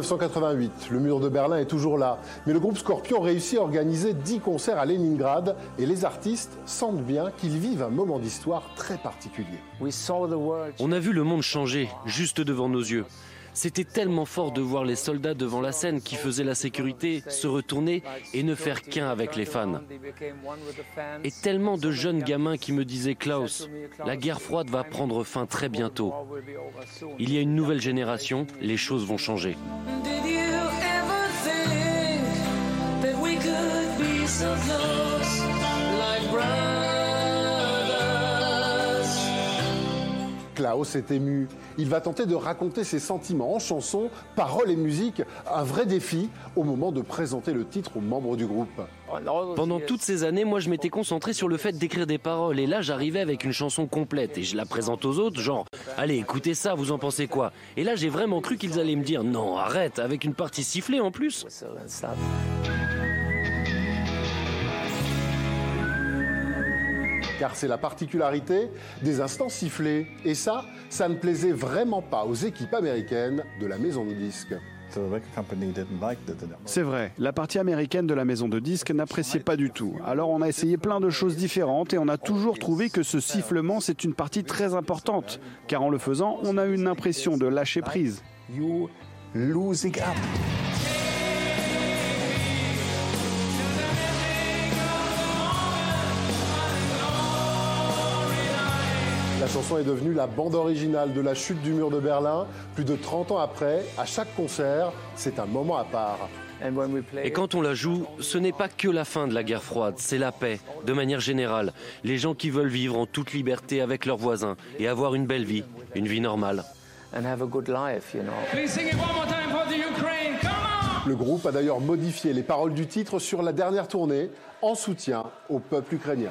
1988, le mur de Berlin est toujours là, mais le groupe Scorpion réussit à organiser 10 concerts à Leningrad et les artistes sentent bien qu'ils vivent un moment d'histoire très particulier. On a vu le monde changer juste devant nos yeux. C'était tellement fort de voir les soldats devant la scène qui faisaient la sécurité se retourner et ne faire qu'un avec les fans. Et tellement de jeunes gamins qui me disaient Klaus, la guerre froide va prendre fin très bientôt. Il y a une nouvelle génération, les choses vont changer. Klaus est ému. Il va tenter de raconter ses sentiments en chanson, paroles et musique, un vrai défi au moment de présenter le titre aux membres du groupe. Pendant toutes ces années, moi je m'étais concentré sur le fait d'écrire des paroles et là j'arrivais avec une chanson complète et je la présente aux autres, genre allez écoutez ça, vous en pensez quoi? Et là j'ai vraiment cru qu'ils allaient me dire non arrête, avec une partie sifflée en plus. Car c'est la particularité des instants sifflés. Et ça, ça ne plaisait vraiment pas aux équipes américaines de la maison de disques. C'est vrai, la partie américaine de la maison de disques n'appréciait pas du tout. Alors on a essayé plein de choses différentes et on a toujours trouvé que ce sifflement c'est une partie très importante, car en le faisant on a une impression de lâcher prise. La chanson est devenue la bande originale de la chute du mur de Berlin. Plus de 30 ans après, à chaque concert, c'est un moment à part. Et quand on la joue, ce n'est pas que la fin de la guerre froide, c'est la paix, de manière générale. Les gens qui veulent vivre en toute liberté avec leurs voisins et avoir une belle vie, une vie normale. Le groupe a d'ailleurs modifié les paroles du titre sur la dernière tournée en soutien au peuple ukrainien.